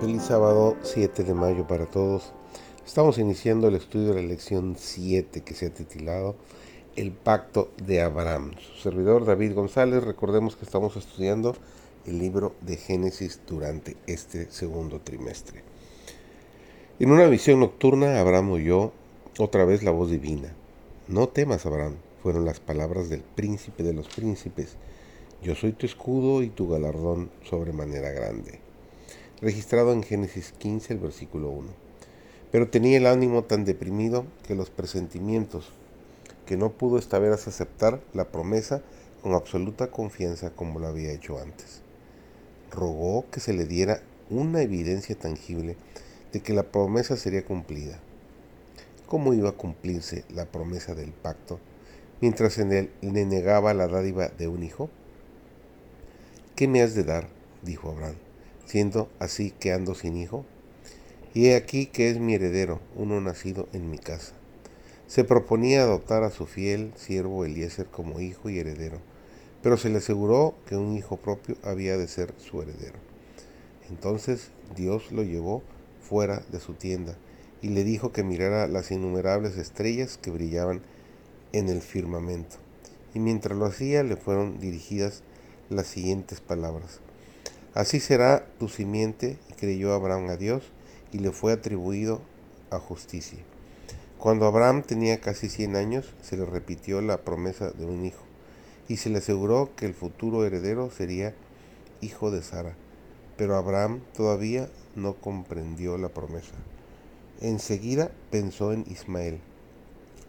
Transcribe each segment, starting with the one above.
Feliz sábado 7 de mayo para todos. Estamos iniciando el estudio de la lección 7 que se ha titulado El pacto de Abraham. Su servidor David González, recordemos que estamos estudiando el libro de Génesis durante este segundo trimestre. En una visión nocturna, Abraham oyó otra vez la voz divina. No temas, Abraham, fueron las palabras del príncipe de los príncipes. Yo soy tu escudo y tu galardón sobremanera grande registrado en Génesis 15, el versículo 1. Pero tenía el ánimo tan deprimido que los presentimientos, que no pudo esta vez aceptar la promesa con absoluta confianza como lo había hecho antes. Rogó que se le diera una evidencia tangible de que la promesa sería cumplida. ¿Cómo iba a cumplirse la promesa del pacto mientras en él le negaba la dádiva de un hijo? ¿Qué me has de dar? dijo Abraham siendo así que ando sin hijo? Y he aquí que es mi heredero, uno nacido en mi casa. Se proponía adoptar a su fiel siervo Eliezer como hijo y heredero, pero se le aseguró que un hijo propio había de ser su heredero. Entonces Dios lo llevó fuera de su tienda y le dijo que mirara las innumerables estrellas que brillaban en el firmamento. Y mientras lo hacía le fueron dirigidas las siguientes palabras. Así será tu simiente, y creyó Abraham a Dios, y le fue atribuido a justicia. Cuando Abraham tenía casi 100 años, se le repitió la promesa de un hijo, y se le aseguró que el futuro heredero sería hijo de Sara. Pero Abraham todavía no comprendió la promesa. Enseguida pensó en Ismael,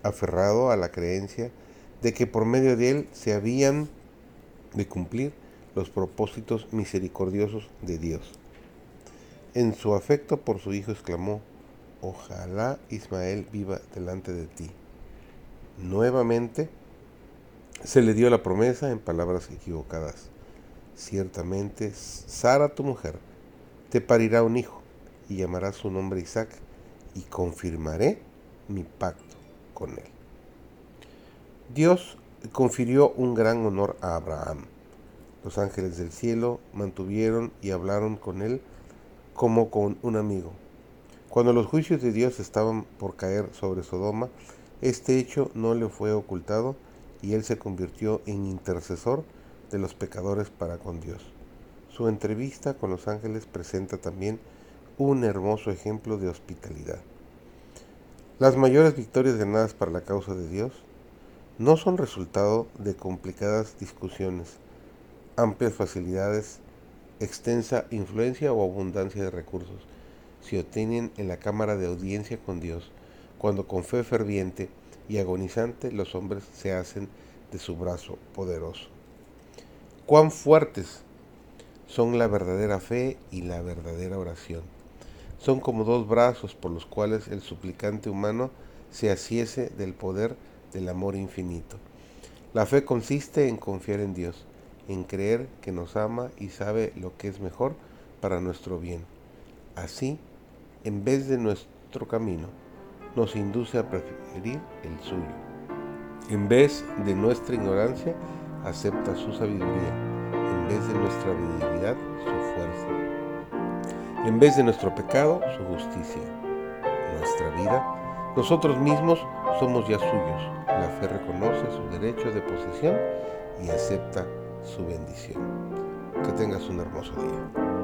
aferrado a la creencia de que por medio de él se habían de cumplir los propósitos misericordiosos de Dios. En su afecto por su hijo exclamó, ojalá Ismael viva delante de ti. Nuevamente se le dio la promesa en palabras equivocadas. Ciertamente Sara tu mujer te parirá un hijo y llamará su nombre Isaac y confirmaré mi pacto con él. Dios confirió un gran honor a Abraham los ángeles del cielo mantuvieron y hablaron con él como con un amigo. Cuando los juicios de Dios estaban por caer sobre Sodoma, este hecho no le fue ocultado y él se convirtió en intercesor de los pecadores para con Dios. Su entrevista con los ángeles presenta también un hermoso ejemplo de hospitalidad. Las mayores victorias ganadas para la causa de Dios no son resultado de complicadas discusiones, amplias facilidades, extensa influencia o abundancia de recursos se obtienen en la cámara de audiencia con Dios, cuando con fe ferviente y agonizante los hombres se hacen de su brazo poderoso. Cuán fuertes son la verdadera fe y la verdadera oración. Son como dos brazos por los cuales el suplicante humano se asiese del poder del amor infinito. La fe consiste en confiar en Dios, en creer que nos ama y sabe lo que es mejor para nuestro bien. Así, en vez de nuestro camino, nos induce a preferir el suyo. En vez de nuestra ignorancia, acepta su sabiduría. En vez de nuestra debilidad, su fuerza. En vez de nuestro pecado, su justicia. Nuestra vida, nosotros mismos somos ya suyos. La fe reconoce su derecho de posesión y acepta su bendición. Que tengas un hermoso día.